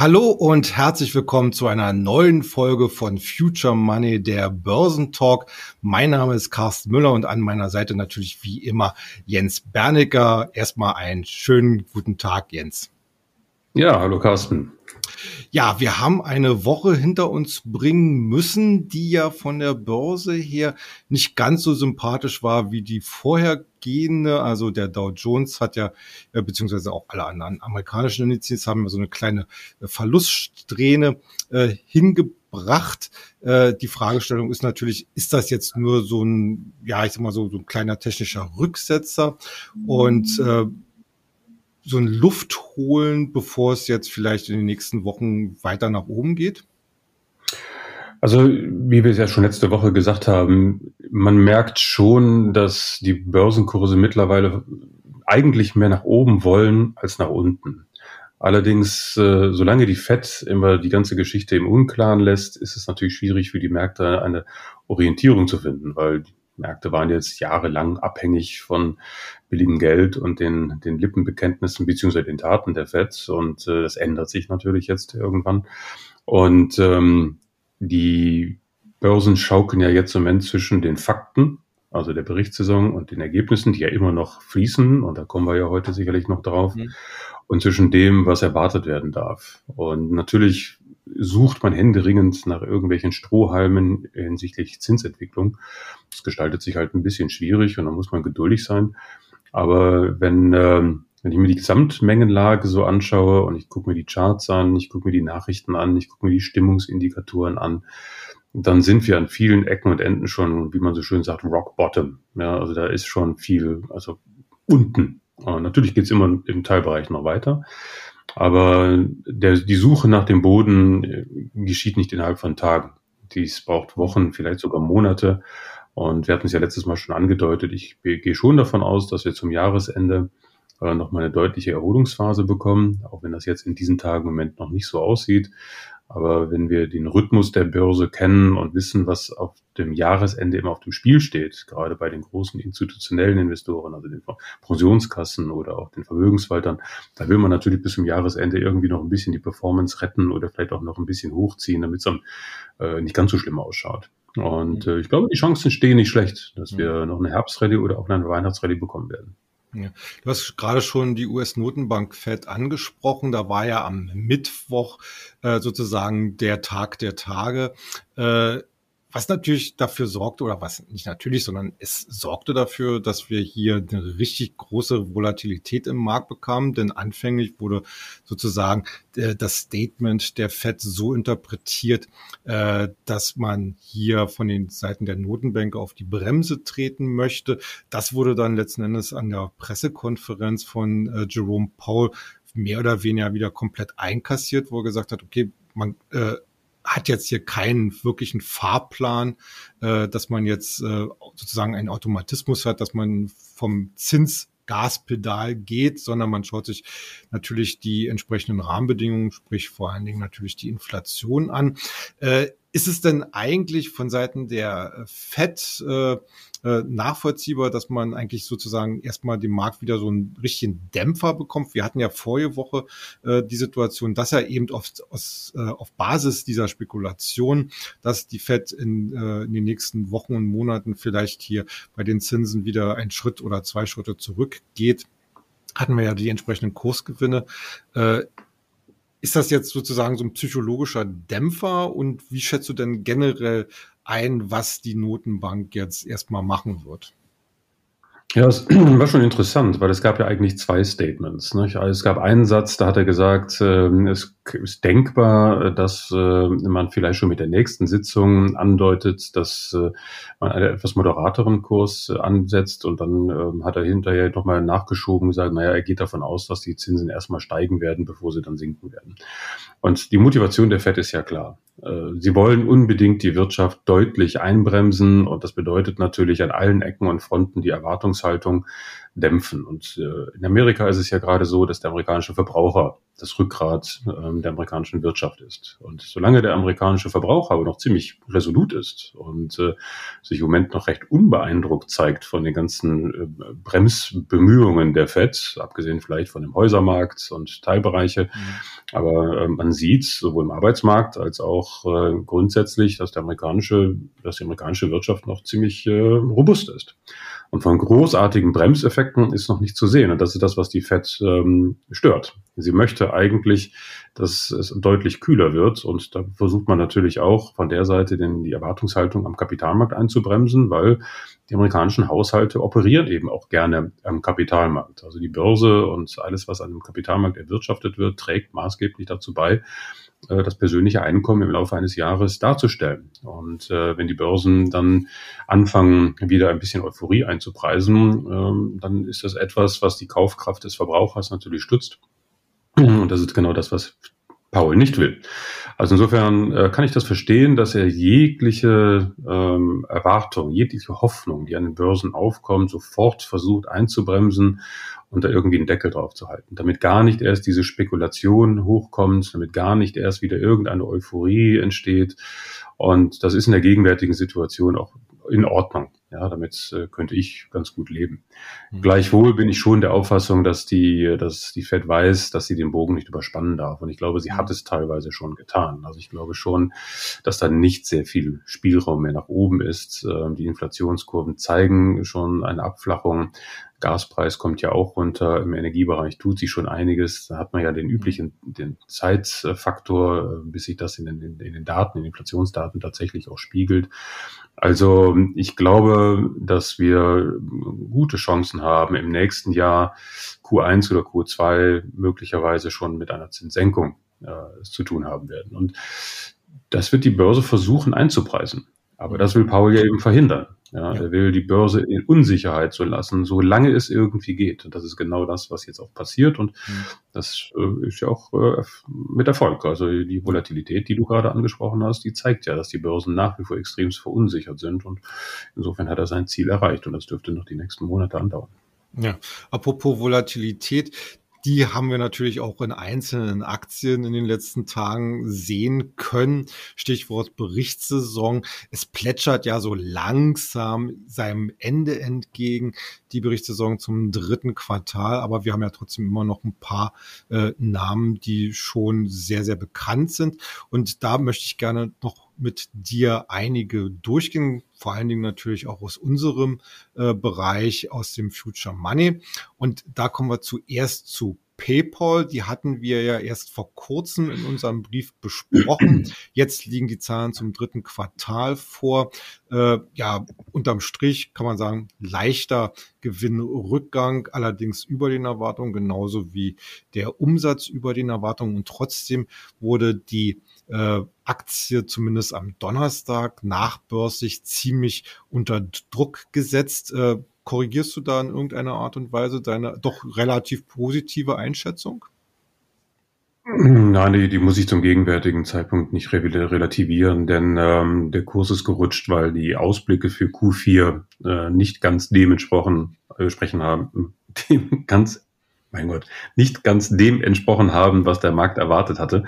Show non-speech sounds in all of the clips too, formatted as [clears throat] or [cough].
Hallo und herzlich willkommen zu einer neuen Folge von Future Money, der Börsentalk. Mein Name ist Carsten Müller und an meiner Seite natürlich wie immer Jens Bernicker. Erstmal einen schönen guten Tag, Jens. Ja, hallo Carsten. Ja, wir haben eine Woche hinter uns bringen müssen, die ja von der Börse her nicht ganz so sympathisch war wie die vorhergehende. Also der Dow Jones hat ja, äh, beziehungsweise auch alle anderen amerikanischen Indizes haben so eine kleine äh, Verluststrähne äh, hingebracht. Äh, die Fragestellung ist natürlich, ist das jetzt nur so ein, ja, ich sag mal so, so ein kleiner technischer Rücksetzer? Und äh, so ein Luft holen, bevor es jetzt vielleicht in den nächsten Wochen weiter nach oben geht? Also, wie wir es ja schon letzte Woche gesagt haben, man merkt schon, dass die Börsenkurse mittlerweile eigentlich mehr nach oben wollen als nach unten. Allerdings, äh, solange die FED immer die ganze Geschichte im Unklaren lässt, ist es natürlich schwierig für die Märkte eine Orientierung zu finden, weil Märkte waren jetzt jahrelang abhängig von billigem Geld und den, den Lippenbekenntnissen beziehungsweise den Taten der FED. Und äh, das ändert sich natürlich jetzt irgendwann. Und ähm, die Börsen schaukeln ja jetzt im Moment zwischen den Fakten, also der Berichtssaison und den Ergebnissen, die ja immer noch fließen. Und da kommen wir ja heute sicherlich noch drauf. Mhm. Und zwischen dem, was erwartet werden darf. Und natürlich sucht man händeringend nach irgendwelchen Strohhalmen hinsichtlich Zinsentwicklung. Das gestaltet sich halt ein bisschen schwierig und da muss man geduldig sein. Aber wenn, ähm, wenn ich mir die Gesamtmengenlage so anschaue und ich gucke mir die Charts an, ich gucke mir die Nachrichten an, ich gucke mir die Stimmungsindikatoren an, dann sind wir an vielen Ecken und Enden schon, wie man so schön sagt, Rock Bottom. Ja, also da ist schon viel, also unten. Und natürlich geht's immer im Teilbereich noch weiter. Aber der, die Suche nach dem Boden äh, geschieht nicht innerhalb von Tagen. Dies braucht Wochen, vielleicht sogar Monate. Und wir hatten es ja letztes Mal schon angedeutet, ich gehe schon davon aus, dass wir zum Jahresende äh, nochmal eine deutliche Erholungsphase bekommen, auch wenn das jetzt in diesen Tagen im Moment noch nicht so aussieht. Aber wenn wir den Rhythmus der Börse kennen und wissen, was auf dem Jahresende immer auf dem Spiel steht, gerade bei den großen institutionellen Investoren, also den Pensionskassen oder auch den Vermögenswaltern, da will man natürlich bis zum Jahresende irgendwie noch ein bisschen die Performance retten oder vielleicht auch noch ein bisschen hochziehen, damit es äh, nicht ganz so schlimm ausschaut. Und äh, ich glaube, die Chancen stehen nicht schlecht, dass wir noch eine Herbstrallye oder auch eine Weihnachtsrallye bekommen werden. Ja. Du hast gerade schon die US-Notenbank Fed angesprochen. Da war ja am Mittwoch äh, sozusagen der Tag der Tage. Äh, was natürlich dafür sorgte, oder was nicht natürlich, sondern es sorgte dafür, dass wir hier eine richtig große Volatilität im Markt bekamen, denn anfänglich wurde sozusagen äh, das Statement der Fed so interpretiert, äh, dass man hier von den Seiten der Notenbank auf die Bremse treten möchte. Das wurde dann letzten Endes an der Pressekonferenz von äh, Jerome Powell mehr oder weniger wieder komplett einkassiert, wo er gesagt hat, okay, man äh, hat jetzt hier keinen wirklichen Fahrplan, äh, dass man jetzt äh, sozusagen einen Automatismus hat, dass man vom Zins Gaspedal geht, sondern man schaut sich natürlich die entsprechenden Rahmenbedingungen, sprich vor allen Dingen natürlich die Inflation an. Äh, ist es denn eigentlich von Seiten der FED äh, äh, nachvollziehbar, dass man eigentlich sozusagen erstmal dem Markt wieder so einen richtigen Dämpfer bekommt. Wir hatten ja vorige Woche äh, die Situation, dass er eben auf, aus, äh, auf Basis dieser Spekulation, dass die Fed in, äh, in den nächsten Wochen und Monaten vielleicht hier bei den Zinsen wieder einen Schritt oder zwei Schritte zurückgeht, hatten wir ja die entsprechenden Kursgewinne. Äh, ist das jetzt sozusagen so ein psychologischer Dämpfer und wie schätzt du denn generell ein, was die Notenbank jetzt erstmal machen wird. Ja, es [clears throat] war schon interessant, weil es gab ja eigentlich zwei Statements. Nicht? Also es gab einen Satz, da hat er gesagt, äh, es ist denkbar, dass äh, man vielleicht schon mit der nächsten Sitzung andeutet, dass äh, man einen etwas moderateren Kurs äh, ansetzt und dann ähm, hat er hinterher nochmal nachgeschoben und gesagt, naja, er geht davon aus, dass die Zinsen erstmal steigen werden, bevor sie dann sinken werden. Und die Motivation der FED ist ja klar. Äh, sie wollen unbedingt die Wirtschaft deutlich einbremsen und das bedeutet natürlich an allen Ecken und Fronten die Erwartungshaltung, dämpfen. Und äh, in Amerika ist es ja gerade so, dass der amerikanische Verbraucher das Rückgrat ähm, der amerikanischen Wirtschaft ist. Und solange der amerikanische Verbraucher aber noch ziemlich resolut ist und äh, sich im Moment noch recht unbeeindruckt zeigt von den ganzen äh, Bremsbemühungen der FED, abgesehen vielleicht von dem Häusermarkt und Teilbereiche, mhm. aber äh, man sieht sowohl im Arbeitsmarkt als auch äh, grundsätzlich, dass der amerikanische, dass die amerikanische Wirtschaft noch ziemlich äh, robust ist. Und von großartigen Bremseffekten ist noch nicht zu sehen. Und das ist das, was die FED ähm, stört. Sie möchte eigentlich, dass es deutlich kühler wird. Und da versucht man natürlich auch von der Seite den, die Erwartungshaltung am Kapitalmarkt einzubremsen, weil die amerikanischen Haushalte operieren eben auch gerne am Kapitalmarkt. Also die Börse und alles, was an dem Kapitalmarkt erwirtschaftet wird, trägt maßgeblich dazu bei, äh, das persönliche Einkommen im Laufe eines Jahres darzustellen. Und äh, wenn die Börsen dann anfangen, wieder ein bisschen Euphorie einzupreisen, ähm, dann ist das etwas, was die Kaufkraft des Verbrauchers natürlich stützt. Und das ist genau das, was Paul nicht will. Also insofern äh, kann ich das verstehen, dass er jegliche ähm, Erwartung, jegliche Hoffnung, die an den Börsen aufkommt, sofort versucht einzubremsen und da irgendwie einen Deckel drauf zu halten, damit gar nicht erst diese Spekulation hochkommt, damit gar nicht erst wieder irgendeine Euphorie entsteht. Und das ist in der gegenwärtigen Situation auch in Ordnung. Ja, damit äh, könnte ich ganz gut leben. Mhm. Gleichwohl bin ich schon der Auffassung, dass die, dass die Fed weiß, dass sie den Bogen nicht überspannen darf. Und ich glaube, sie hat mhm. es teilweise schon getan. Also ich glaube schon, dass da nicht sehr viel Spielraum mehr nach oben ist. Ähm, die Inflationskurven zeigen schon eine Abflachung. Gaspreis kommt ja auch runter. Im Energiebereich tut sich schon einiges. Da hat man ja den üblichen, den Zeitfaktor, äh, bis sich das in den, in den Daten, in den Inflationsdaten tatsächlich auch spiegelt. Also ich glaube, dass wir gute Chancen haben, im nächsten Jahr Q1 oder Q2 möglicherweise schon mit einer Zinssenkung äh, zu tun haben werden. Und das wird die Börse versuchen einzupreisen. Aber das will Paul ja eben verhindern. Ja, ja. Er will die Börse in Unsicherheit so lassen, solange es irgendwie geht. Und das ist genau das, was jetzt auch passiert. Und mhm. das äh, ist ja auch äh, mit Erfolg. Also die Volatilität, die du gerade angesprochen hast, die zeigt ja, dass die Börsen nach wie vor extrem verunsichert sind. Und insofern hat er sein Ziel erreicht. Und das dürfte noch die nächsten Monate andauern. Ja, apropos Volatilität, die haben wir natürlich auch in einzelnen Aktien in den letzten Tagen sehen können. Stichwort Berichtssaison. Es plätschert ja so langsam seinem Ende entgegen, die Berichtssaison zum dritten Quartal. Aber wir haben ja trotzdem immer noch ein paar äh, Namen, die schon sehr, sehr bekannt sind. Und da möchte ich gerne noch mit dir einige durchgehen, vor allen Dingen natürlich auch aus unserem äh, Bereich, aus dem Future Money. Und da kommen wir zuerst zu PayPal, die hatten wir ja erst vor kurzem in unserem Brief besprochen. [clears throat] Jetzt liegen die Zahlen zum dritten Quartal vor. Äh, ja, unterm Strich kann man sagen, leichter Gewinnrückgang, allerdings über den Erwartungen, genauso wie der Umsatz über den Erwartungen. Und trotzdem wurde die äh, Aktie zumindest am Donnerstag nachbörslich ziemlich unter Druck gesetzt. Äh, korrigierst du da in irgendeiner Art und Weise deine doch relativ positive Einschätzung? Nein, die, die muss ich zum gegenwärtigen Zeitpunkt nicht relativieren, denn ähm, der Kurs ist gerutscht, weil die Ausblicke für Q4 äh, nicht ganz dementsprochen äh, sprechen haben, [laughs] dem ganz mein Gott, nicht ganz dem entsprochen haben, was der Markt erwartet hatte.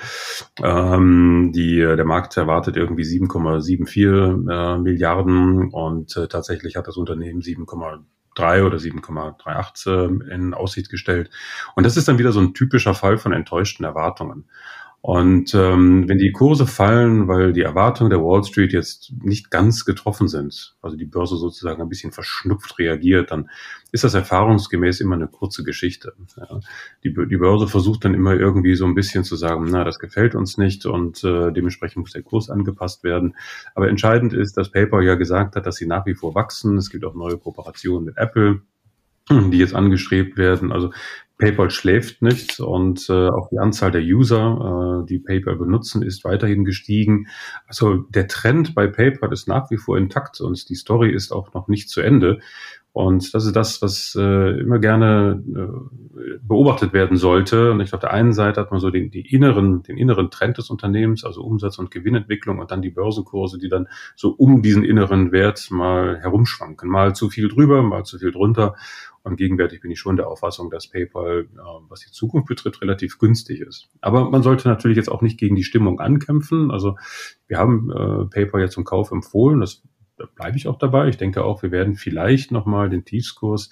Ähm, die, der Markt erwartet irgendwie 7,74 äh, Milliarden und äh, tatsächlich hat das Unternehmen 7,3 oder 7,38 äh, in Aussicht gestellt. Und das ist dann wieder so ein typischer Fall von enttäuschten Erwartungen. Und ähm, wenn die Kurse fallen, weil die Erwartungen der Wall Street jetzt nicht ganz getroffen sind, also die Börse sozusagen ein bisschen verschnupft reagiert, dann ist das erfahrungsgemäß immer eine kurze Geschichte. Ja. Die, die Börse versucht dann immer irgendwie so ein bisschen zu sagen, na, das gefällt uns nicht und äh, dementsprechend muss der Kurs angepasst werden. Aber entscheidend ist, dass PayPal ja gesagt hat, dass sie nach wie vor wachsen. Es gibt auch neue Kooperationen mit Apple [clears throat] die jetzt angestrebt werden. Also PayPal schläft nicht und äh, auch die Anzahl der User, äh, die PayPal benutzen, ist weiterhin gestiegen. Also der Trend bei PayPal ist nach wie vor intakt und die Story ist auch noch nicht zu Ende. Und das ist das, was äh, immer gerne äh, beobachtet werden sollte. Und ich auf der einen Seite hat man so den, die inneren, den inneren Trend des Unternehmens, also Umsatz- und Gewinnentwicklung und dann die Börsenkurse, die dann so um diesen inneren Wert mal herumschwanken. Mal zu viel drüber, mal zu viel drunter. Und gegenwärtig bin ich schon der Auffassung, dass PayPal, äh, was die Zukunft betrifft, relativ günstig ist. Aber man sollte natürlich jetzt auch nicht gegen die Stimmung ankämpfen. Also wir haben äh, PayPal jetzt zum Kauf empfohlen. Das da bleibe ich auch dabei. Ich denke auch, wir werden vielleicht nochmal den Tiefskurs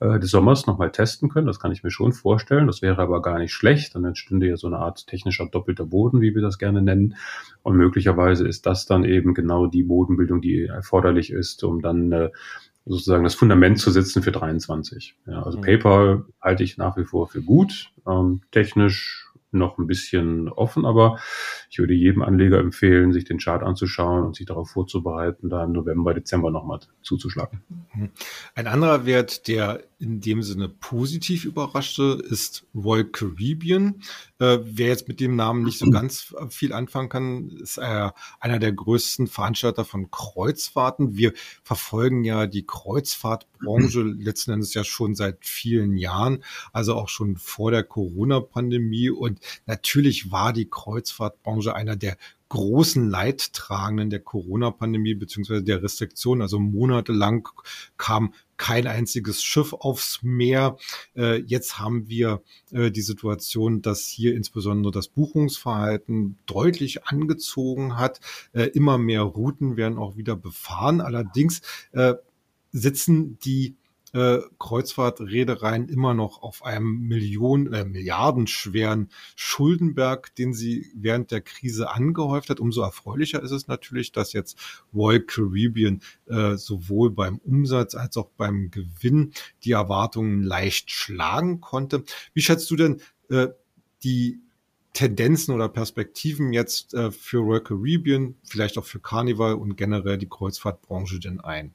äh, des Sommers nochmal testen können. Das kann ich mir schon vorstellen. Das wäre aber gar nicht schlecht. Dann stünde ja so eine Art technischer doppelter Boden, wie wir das gerne nennen. Und möglicherweise ist das dann eben genau die Bodenbildung, die erforderlich ist, um dann äh, sozusagen das Fundament zu setzen für 23. Ja, also mhm. PayPal halte ich nach wie vor für gut. Ähm, technisch noch ein bisschen offen, aber ich würde jedem Anleger empfehlen, sich den Chart anzuschauen und sich darauf vorzubereiten, da im November, Dezember nochmal zuzuschlagen. Mhm. Ein anderer Wert, der in dem Sinne positiv überraschte, ist Royal Caribbean. Äh, wer jetzt mit dem Namen nicht so [clears throat] ganz viel anfangen kann, ist äh, einer der größten Veranstalter von Kreuzfahrten. Wir verfolgen ja die Kreuzfahrtbranche [clears throat] letzten Endes ja schon seit vielen Jahren, also auch schon vor der Corona-Pandemie. Und natürlich war die Kreuzfahrtbranche einer der großen Leidtragenden der Corona-Pandemie beziehungsweise der Restriktion. Also monatelang kam kein einziges Schiff aufs Meer. Äh, jetzt haben wir äh, die Situation, dass hier insbesondere das Buchungsverhalten deutlich angezogen hat. Äh, immer mehr Routen werden auch wieder befahren. Allerdings äh, sitzen die äh, Kreuzfahrtreedereien immer noch auf einem Millionen, äh, milliardenschweren Schuldenberg, den sie während der Krise angehäuft hat. Umso erfreulicher ist es natürlich, dass jetzt Royal Caribbean äh, sowohl beim Umsatz als auch beim Gewinn die Erwartungen leicht schlagen konnte. Wie schätzt du denn äh, die Tendenzen oder Perspektiven jetzt äh, für Royal Caribbean, vielleicht auch für Carnival und generell die Kreuzfahrtbranche denn ein?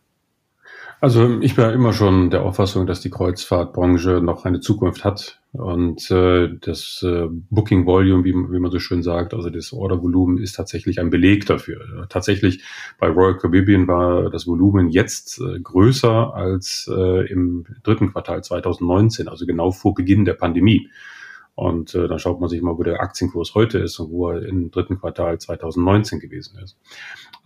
Also ich war immer schon der Auffassung, dass die Kreuzfahrtbranche noch eine Zukunft hat und äh, das äh, Booking Volume, wie, wie man so schön sagt, also das Ordervolumen ist tatsächlich ein Beleg dafür. Tatsächlich bei Royal Caribbean war das Volumen jetzt äh, größer als äh, im dritten Quartal 2019, also genau vor Beginn der Pandemie. Und äh, dann schaut man sich mal, wo der Aktienkurs heute ist und wo er im dritten Quartal 2019 gewesen ist.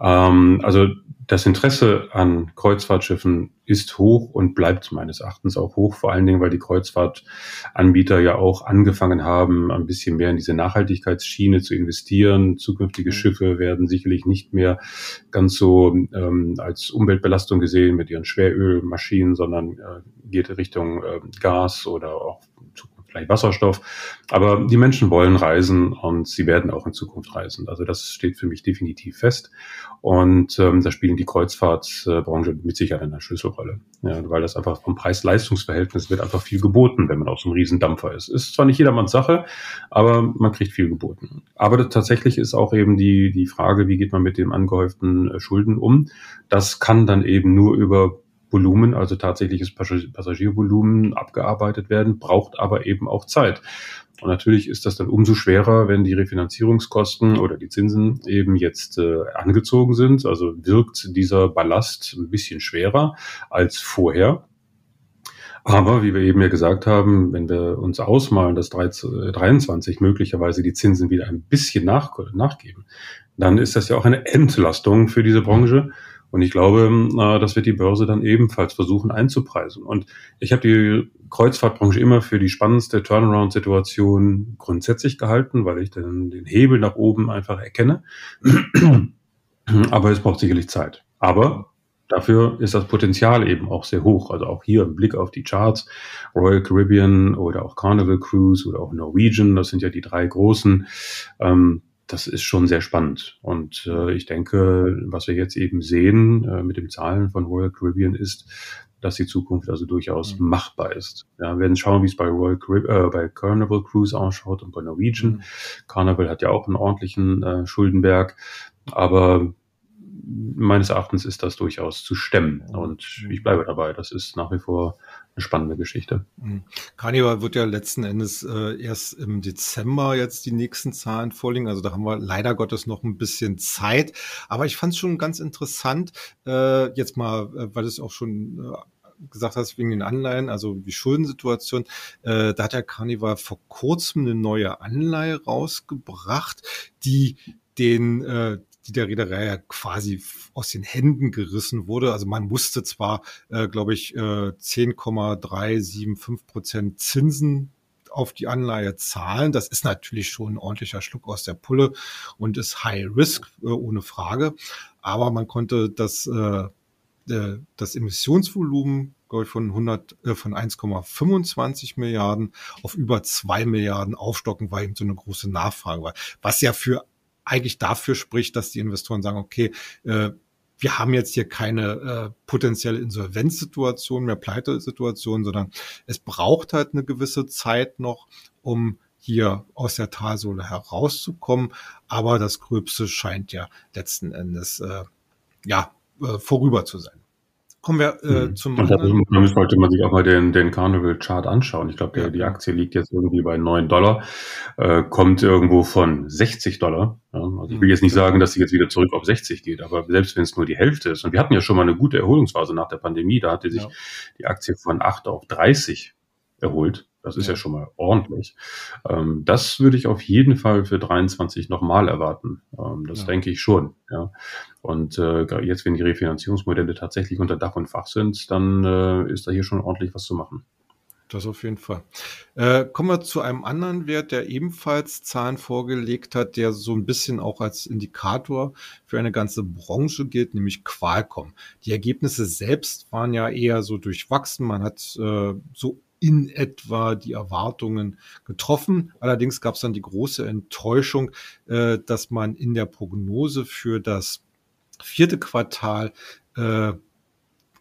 Ähm, also das Interesse an Kreuzfahrtschiffen ist hoch und bleibt meines Erachtens auch hoch, vor allen Dingen, weil die Kreuzfahrtanbieter ja auch angefangen haben, ein bisschen mehr in diese Nachhaltigkeitsschiene zu investieren. Zukünftige mhm. Schiffe werden sicherlich nicht mehr ganz so ähm, als Umweltbelastung gesehen mit ihren Schwerölmaschinen, sondern äh, geht Richtung äh, Gas oder auch vielleicht Wasserstoff. Aber die Menschen wollen reisen und sie werden auch in Zukunft reisen. Also das steht für mich definitiv fest. Und ähm, da spielen die Kreuzfahrtbranche mit Sicherheit eine Schlüsselrolle. Ja, weil das einfach vom Preis-Leistungs-Verhältnis wird einfach viel geboten, wenn man auf so einem Riesendampfer ist. Ist zwar nicht jedermanns Sache, aber man kriegt viel geboten. Aber tatsächlich ist auch eben die, die Frage, wie geht man mit dem angehäuften äh, Schulden um? Das kann dann eben nur über Volumen, also tatsächliches Passagiervolumen abgearbeitet werden, braucht aber eben auch Zeit. Und natürlich ist das dann umso schwerer, wenn die Refinanzierungskosten oder die Zinsen eben jetzt äh, angezogen sind. Also wirkt dieser Ballast ein bisschen schwerer als vorher. Aber wie wir eben ja gesagt haben, wenn wir uns ausmalen, dass 23 möglicherweise die Zinsen wieder ein bisschen nach, nachgeben, dann ist das ja auch eine Entlastung für diese Branche. Und ich glaube, äh, das wird die Börse dann ebenfalls versuchen einzupreisen. Und ich habe die Kreuzfahrtbranche immer für die spannendste Turnaround-Situation grundsätzlich gehalten, weil ich den, den Hebel nach oben einfach erkenne. Aber es braucht sicherlich Zeit. Aber Dafür ist das Potenzial eben auch sehr hoch. Also auch hier im Blick auf die Charts, Royal Caribbean oder auch Carnival Cruise oder auch Norwegian, das sind ja die drei großen. Ähm, das ist schon sehr spannend. Und äh, ich denke, was wir jetzt eben sehen äh, mit den Zahlen von Royal Caribbean ist, dass die Zukunft also durchaus mhm. machbar ist. Ja, wir werden schauen, wie es bei Royal Carib äh, bei Carnival Cruise ausschaut und bei Norwegian. Mhm. Carnival hat ja auch einen ordentlichen äh, Schuldenberg, aber meines Erachtens ist das durchaus zu stemmen. Und ich bleibe dabei. Das ist nach wie vor eine spannende Geschichte. Mhm. Carnival wird ja letzten Endes äh, erst im Dezember jetzt die nächsten Zahlen vorliegen. Also da haben wir leider Gottes noch ein bisschen Zeit. Aber ich fand es schon ganz interessant, äh, jetzt mal, äh, weil es auch schon äh, gesagt hast, wegen den Anleihen, also die Schuldensituation, äh, da hat der Carnival vor kurzem eine neue Anleihe rausgebracht, die den äh, die der Reederei ja quasi aus den Händen gerissen wurde. Also man musste zwar, äh, glaube ich, äh, 10,375 Prozent Zinsen auf die Anleihe zahlen. Das ist natürlich schon ein ordentlicher Schluck aus der Pulle und ist High Risk, äh, ohne Frage. Aber man konnte das, äh, äh das Emissionsvolumen glaube ich, von 100, äh, von 1,25 Milliarden auf über 2 Milliarden aufstocken, weil eben so eine große Nachfrage war. Was ja für eigentlich dafür spricht, dass die Investoren sagen, okay, äh, wir haben jetzt hier keine äh, potenzielle Insolvenzsituation mehr, Pleitesituation, sondern es braucht halt eine gewisse Zeit noch, um hier aus der Talsohle herauszukommen. Aber das Gröbste scheint ja letzten Endes äh, ja äh, vorüber zu sein. Kommen wir äh, mhm. zum Und anderen. Da sollte man sich auch mal den, den Carnival Chart anschauen. Ich glaube, ja. die Aktie liegt jetzt irgendwie bei 9 Dollar, äh, kommt irgendwo von 60 Dollar. Ja, also ich will jetzt nicht sagen, dass sie jetzt wieder zurück auf 60 geht, aber selbst wenn es nur die Hälfte ist. Und wir hatten ja schon mal eine gute Erholungsphase nach der Pandemie, da hatte sich ja. die Aktie von 8 auf 30 erholt. Das ist ja, ja schon mal ordentlich. Ähm, das würde ich auf jeden Fall für 23 nochmal erwarten. Ähm, das ja. denke ich schon. Ja. Und äh, jetzt, wenn die Refinanzierungsmodelle tatsächlich unter Dach und Fach sind, dann äh, ist da hier schon ordentlich was zu machen. Das auf jeden Fall. Äh, kommen wir zu einem anderen Wert, der ebenfalls Zahlen vorgelegt hat, der so ein bisschen auch als Indikator für eine ganze Branche gilt, nämlich Qualcomm. Die Ergebnisse selbst waren ja eher so durchwachsen. Man hat äh, so in etwa die Erwartungen getroffen. Allerdings gab es dann die große Enttäuschung, äh, dass man in der Prognose für das vierte Quartal äh,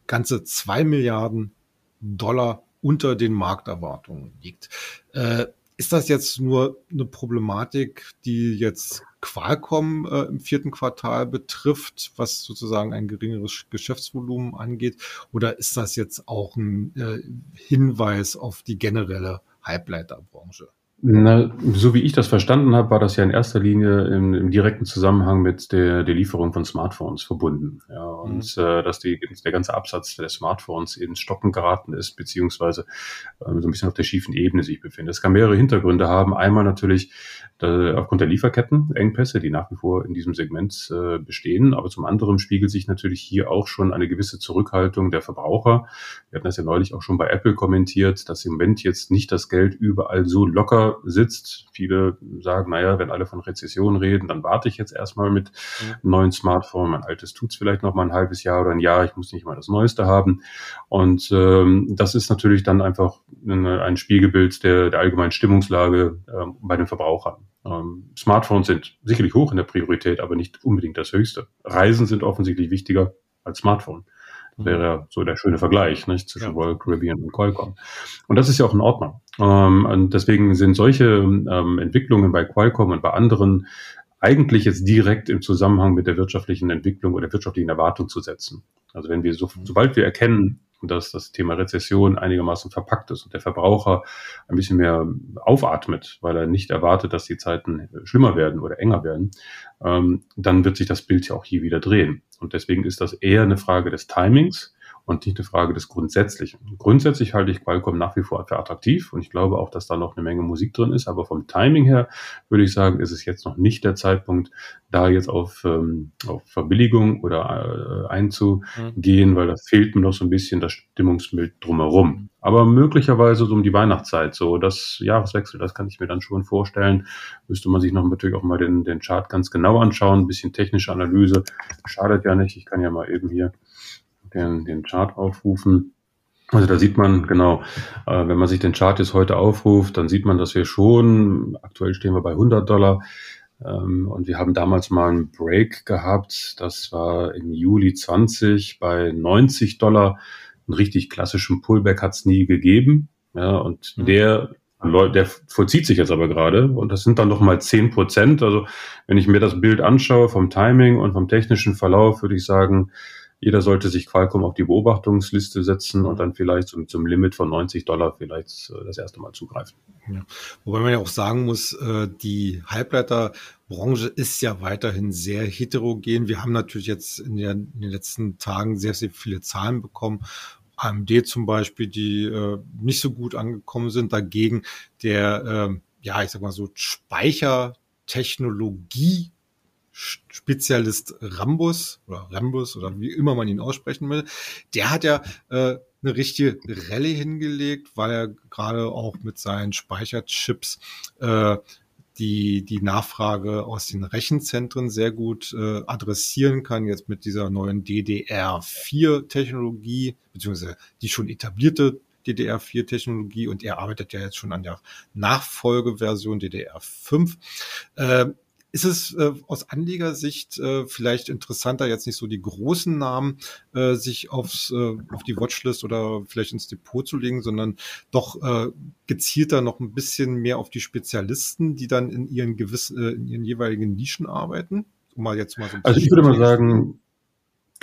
ganze zwei Milliarden Dollar unter den Markterwartungen liegt. Äh, ist das jetzt nur eine Problematik, die jetzt Qualcomm äh, im vierten Quartal betrifft, was sozusagen ein geringeres Geschäftsvolumen angeht? Oder ist das jetzt auch ein äh, Hinweis auf die generelle Halbleiterbranche? Na, so wie ich das verstanden habe, war das ja in erster Linie im, im direkten Zusammenhang mit der, der Lieferung von Smartphones verbunden. Ja, und mhm. äh, dass die, der ganze Absatz der Smartphones ins Stocken geraten ist, beziehungsweise äh, so ein bisschen auf der schiefen Ebene sich befindet. Es kann mehrere Hintergründe haben. Einmal natürlich äh, aufgrund der Lieferketten, Engpässe, die nach wie vor in diesem Segment äh, bestehen. Aber zum anderen spiegelt sich natürlich hier auch schon eine gewisse Zurückhaltung der Verbraucher. Wir hatten das ja neulich auch schon bei Apple kommentiert, dass im Moment jetzt nicht das Geld überall so locker sitzt. Viele sagen, naja, wenn alle von Rezession reden, dann warte ich jetzt erstmal mit einem neuen Smartphone. Mein altes tut's vielleicht noch mal ein halbes Jahr oder ein Jahr. Ich muss nicht mal das Neueste haben. Und ähm, das ist natürlich dann einfach eine, ein Spiegelbild der, der allgemeinen Stimmungslage ähm, bei den Verbrauchern. Ähm, Smartphones sind sicherlich hoch in der Priorität, aber nicht unbedingt das Höchste. Reisen sind offensichtlich wichtiger als Smartphone wäre ja so der schöne Vergleich nicht, zwischen ja. Royal Caribbean und Qualcomm. Und das ist ja auch in Ordnung. Ähm, und deswegen sind solche ähm, Entwicklungen bei Qualcomm und bei anderen eigentlich jetzt direkt im Zusammenhang mit der wirtschaftlichen Entwicklung oder wirtschaftlichen Erwartung zu setzen. Also wenn wir so, mhm. sobald wir erkennen, dass das Thema Rezession einigermaßen verpackt ist und der Verbraucher ein bisschen mehr aufatmet, weil er nicht erwartet, dass die Zeiten schlimmer werden oder enger werden, ähm, dann wird sich das Bild ja auch hier wieder drehen. Und deswegen ist das eher eine Frage des Timings und nicht eine Frage des Grundsätzlichen. Grundsätzlich halte ich Qualcomm nach wie vor für attraktiv und ich glaube auch, dass da noch eine Menge Musik drin ist. Aber vom Timing her würde ich sagen, ist es jetzt noch nicht der Zeitpunkt, da jetzt auf, ähm, auf Verbilligung oder äh, einzugehen, mhm. weil da fehlt mir noch so ein bisschen das Stimmungsbild drumherum. Aber möglicherweise so um die Weihnachtszeit, so das Jahreswechsel, das kann ich mir dann schon vorstellen. Müsste man sich noch natürlich auch mal den, den Chart ganz genau anschauen, ein bisschen technische Analyse. Schadet ja nicht. Ich kann ja mal eben hier den, den Chart aufrufen. Also da sieht man genau, äh, wenn man sich den Chart jetzt heute aufruft, dann sieht man, dass wir schon, aktuell stehen wir bei 100 Dollar, ähm, und wir haben damals mal einen Break gehabt, das war im Juli 20 bei 90 Dollar. Einen richtig klassischen Pullback hat es nie gegeben. Ja, und mhm. der der vollzieht sich jetzt aber gerade und das sind dann noch mal zehn Prozent. Also wenn ich mir das Bild anschaue vom Timing und vom technischen Verlauf, würde ich sagen, jeder sollte sich Qualcomm auf die Beobachtungsliste setzen und dann vielleicht zum, zum Limit von 90 Dollar vielleicht äh, das erste Mal zugreifen. Ja. Wobei man ja auch sagen muss, äh, die Halbleiterbranche ist ja weiterhin sehr heterogen. Wir haben natürlich jetzt in, der, in den letzten Tagen sehr, sehr viele Zahlen bekommen AMD zum Beispiel, die äh, nicht so gut angekommen sind. Dagegen der, äh, ja, ich sag mal so, Speichertechnologie Spezialist Rambus oder Rambus oder wie immer man ihn aussprechen will, der hat ja äh, eine richtige Rallye hingelegt, weil er gerade auch mit seinen Speicherchips äh, die, die Nachfrage aus den Rechenzentren sehr gut äh, adressieren kann, jetzt mit dieser neuen DDR4-Technologie, beziehungsweise die schon etablierte DDR4-Technologie und er arbeitet ja jetzt schon an der Nachfolgeversion DDR5. Äh, ist es äh, aus Anlegersicht äh, vielleicht interessanter, jetzt nicht so die großen Namen äh, sich aufs, äh, auf die Watchlist oder vielleicht ins Depot zu legen, sondern doch äh, gezielter noch ein bisschen mehr auf die Spezialisten, die dann in ihren gewissen, äh, in ihren jeweiligen Nischen arbeiten? Um mal jetzt mal so also ich würde mal sagen,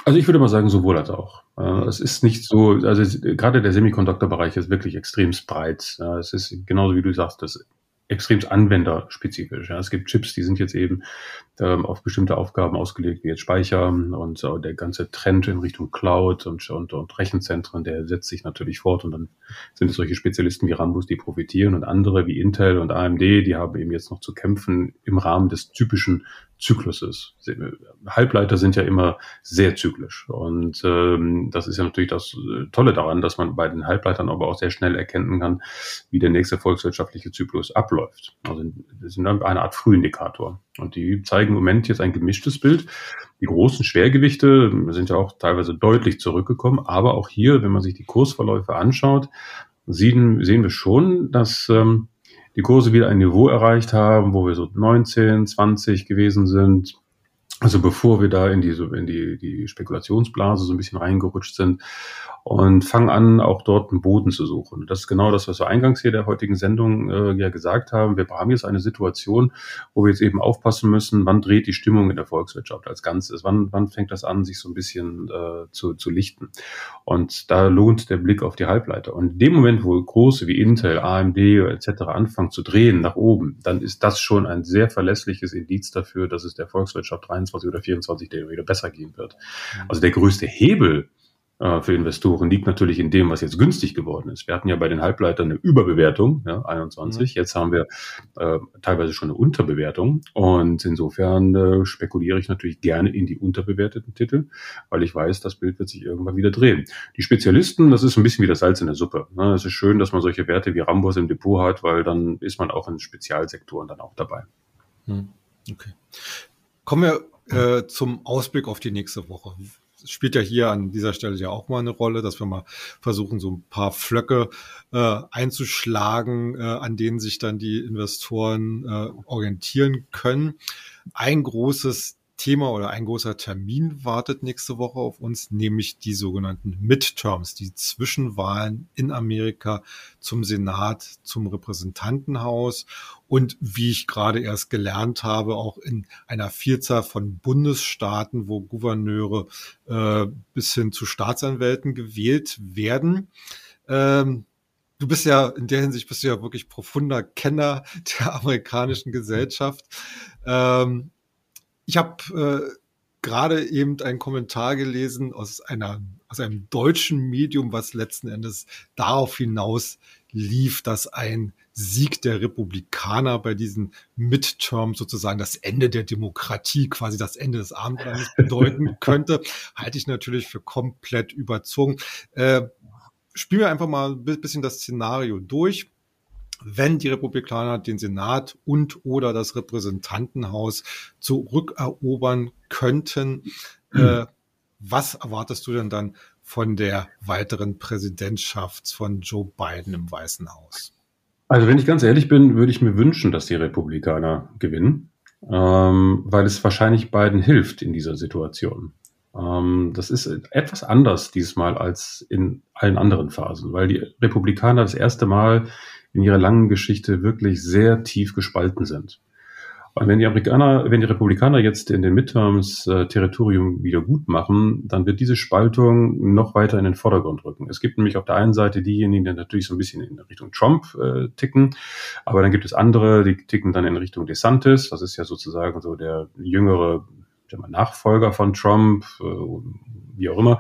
also ich würde mal sagen, sowohl als auch. Äh, es ist nicht so, also gerade der Semiconductor-Bereich ist wirklich extrem breit. Es ist genauso wie du sagst, das extrem anwenderspezifisch. Ja. Es gibt Chips, die sind jetzt eben ähm, auf bestimmte Aufgaben ausgelegt, wie jetzt Speicher und so der ganze Trend in Richtung Cloud und, und, und Rechenzentren, der setzt sich natürlich fort und dann sind es solche Spezialisten wie Rambus, die profitieren und andere wie Intel und AMD, die haben eben jetzt noch zu kämpfen im Rahmen des typischen Zykluses. Halbleiter sind ja immer sehr zyklisch. Und ähm, das ist ja natürlich das äh, Tolle daran, dass man bei den Halbleitern aber auch sehr schnell erkennen kann, wie der nächste volkswirtschaftliche Zyklus abläuft. Also das sind dann eine Art Frühindikator. Und die zeigen im Moment jetzt ein gemischtes Bild. Die großen Schwergewichte sind ja auch teilweise deutlich zurückgekommen. Aber auch hier, wenn man sich die Kursverläufe anschaut, sehen, sehen wir schon, dass ähm, die Kurse wieder ein Niveau erreicht haben, wo wir so 19, 20 gewesen sind. Also bevor wir da in die, so in die, die Spekulationsblase so ein bisschen reingerutscht sind und fangen an, auch dort einen Boden zu suchen. Das ist genau das, was wir eingangs hier der heutigen Sendung äh, ja gesagt haben. Wir haben jetzt eine Situation, wo wir jetzt eben aufpassen müssen, wann dreht die Stimmung in der Volkswirtschaft als Ganzes, wann, wann fängt das an, sich so ein bisschen äh, zu, zu lichten. Und da lohnt der Blick auf die Halbleiter. Und in dem Moment, wo große wie Intel, AMD etc. anfangen zu drehen nach oben, dann ist das schon ein sehr verlässliches Indiz dafür, dass es der Volkswirtschaft 23 oder 24 wieder besser gehen wird. Mhm. Also der größte Hebel, äh, für Investoren liegt natürlich in dem, was jetzt günstig geworden ist. Wir hatten ja bei den Halbleitern eine Überbewertung, ja, 21. Mhm. Jetzt haben wir äh, teilweise schon eine Unterbewertung. Und insofern äh, spekuliere ich natürlich gerne in die unterbewerteten Titel, weil ich weiß, das Bild wird sich irgendwann wieder drehen. Die Spezialisten, das ist ein bisschen wie das Salz in der Suppe. Ne? Es ist schön, dass man solche Werte wie Rambos im Depot hat, weil dann ist man auch in Spezialsektoren dann auch dabei. Mhm. Okay. Kommen wir äh, zum Ausblick auf die nächste Woche spielt ja hier an dieser Stelle ja auch mal eine Rolle, dass wir mal versuchen, so ein paar Flöcke äh, einzuschlagen, äh, an denen sich dann die Investoren äh, orientieren können. Ein großes Thema oder ein großer Termin wartet nächste Woche auf uns, nämlich die sogenannten Midterms, die Zwischenwahlen in Amerika zum Senat, zum Repräsentantenhaus und wie ich gerade erst gelernt habe, auch in einer Vielzahl von Bundesstaaten, wo Gouverneure äh, bis hin zu Staatsanwälten gewählt werden. Ähm, du bist ja in der Hinsicht bist du ja wirklich profunder Kenner der amerikanischen Gesellschaft. Ähm, ich habe äh, gerade eben einen Kommentar gelesen aus einer aus einem deutschen Medium, was letzten Endes darauf hinaus lief, dass ein Sieg der Republikaner bei diesen Midterm sozusagen das Ende der Demokratie, quasi das Ende des Abendlandes bedeuten [laughs] könnte, halte ich natürlich für komplett überzogen. Äh, spielen wir einfach mal ein bisschen das Szenario durch wenn die Republikaner den Senat und oder das Repräsentantenhaus zurückerobern könnten. Äh, was erwartest du denn dann von der weiteren Präsidentschaft von Joe Biden im Weißen Haus? Also wenn ich ganz ehrlich bin, würde ich mir wünschen, dass die Republikaner gewinnen, ähm, weil es wahrscheinlich Biden hilft in dieser Situation. Ähm, das ist etwas anders diesmal als in allen anderen Phasen, weil die Republikaner das erste Mal in ihrer langen Geschichte wirklich sehr tief gespalten sind. Und wenn die Amerikaner, wenn die Republikaner jetzt in den Midterms äh, Territorium wieder gut machen, dann wird diese Spaltung noch weiter in den Vordergrund rücken. Es gibt nämlich auf der einen Seite diejenigen, die natürlich so ein bisschen in Richtung Trump äh, ticken, aber dann gibt es andere, die ticken dann in Richtung DeSantis. Das ist ja sozusagen so der jüngere Nachfolger von Trump, äh, wie auch immer,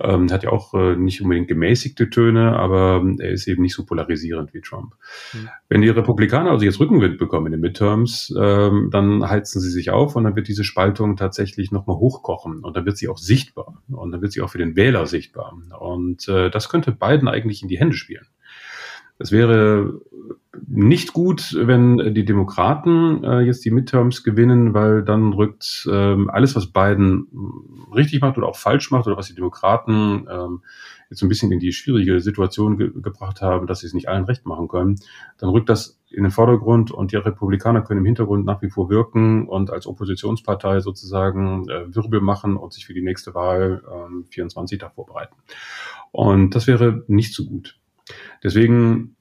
ähm, hat ja auch äh, nicht unbedingt gemäßigte Töne, aber er ist eben nicht so polarisierend wie Trump. Mhm. Wenn die Republikaner also jetzt Rückenwind bekommen in den Midterms, ähm, dann heizen sie sich auf und dann wird diese Spaltung tatsächlich nochmal hochkochen und dann wird sie auch sichtbar und dann wird sie auch für den Wähler sichtbar. Und äh, das könnte beiden eigentlich in die Hände spielen. Es wäre nicht gut, wenn die Demokraten äh, jetzt die Midterms gewinnen, weil dann rückt ähm, alles, was Biden richtig macht oder auch falsch macht oder was die Demokraten ähm, jetzt ein bisschen in die schwierige Situation ge gebracht haben, dass sie es nicht allen recht machen können, dann rückt das in den Vordergrund und die Republikaner können im Hintergrund nach wie vor wirken und als Oppositionspartei sozusagen äh, Wirbel machen und sich für die nächste Wahl ähm, 24 da vorbereiten. Und das wäre nicht so gut. Deswegen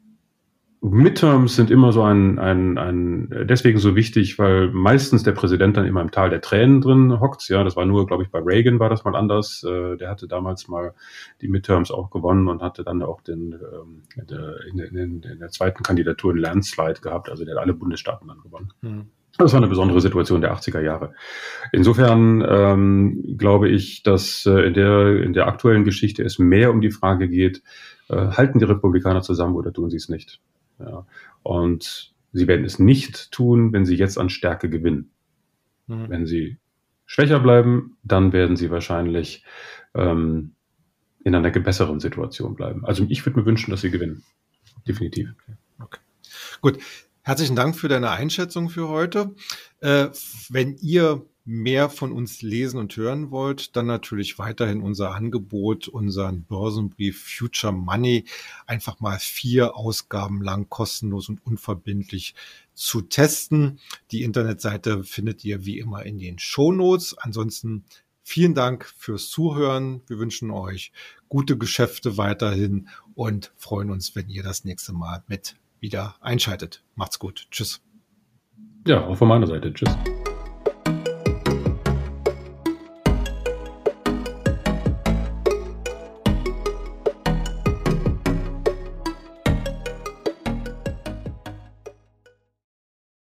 Midterms sind immer so ein, ein, ein, deswegen so wichtig, weil meistens der Präsident dann immer im Tal der Tränen drin hockt. Ja, das war nur, glaube ich, bei Reagan war das mal anders. Äh, der hatte damals mal die Midterms auch gewonnen und hatte dann auch den, ähm, in, in, in der zweiten Kandidatur einen Landslide gehabt. Also der hat alle Bundesstaaten dann gewonnen. Hm. Das war eine besondere Situation der 80er Jahre. Insofern ähm, glaube ich, dass äh, in, der, in der aktuellen Geschichte es mehr um die Frage geht, halten die Republikaner zusammen oder tun sie es nicht? Ja. Und sie werden es nicht tun, wenn sie jetzt an Stärke gewinnen. Mhm. Wenn sie schwächer bleiben, dann werden sie wahrscheinlich ähm, in einer besseren Situation bleiben. Also ich würde mir wünschen, dass sie gewinnen. Definitiv. Okay. okay. Gut. Herzlichen Dank für deine Einschätzung für heute. Äh, wenn ihr mehr von uns lesen und hören wollt, dann natürlich weiterhin unser Angebot, unseren Börsenbrief Future Money, einfach mal vier Ausgaben lang kostenlos und unverbindlich zu testen. Die Internetseite findet ihr wie immer in den Shownotes. Ansonsten vielen Dank fürs Zuhören. Wir wünschen euch gute Geschäfte weiterhin und freuen uns, wenn ihr das nächste Mal mit wieder einschaltet. Macht's gut. Tschüss. Ja, auch von meiner Seite. Tschüss.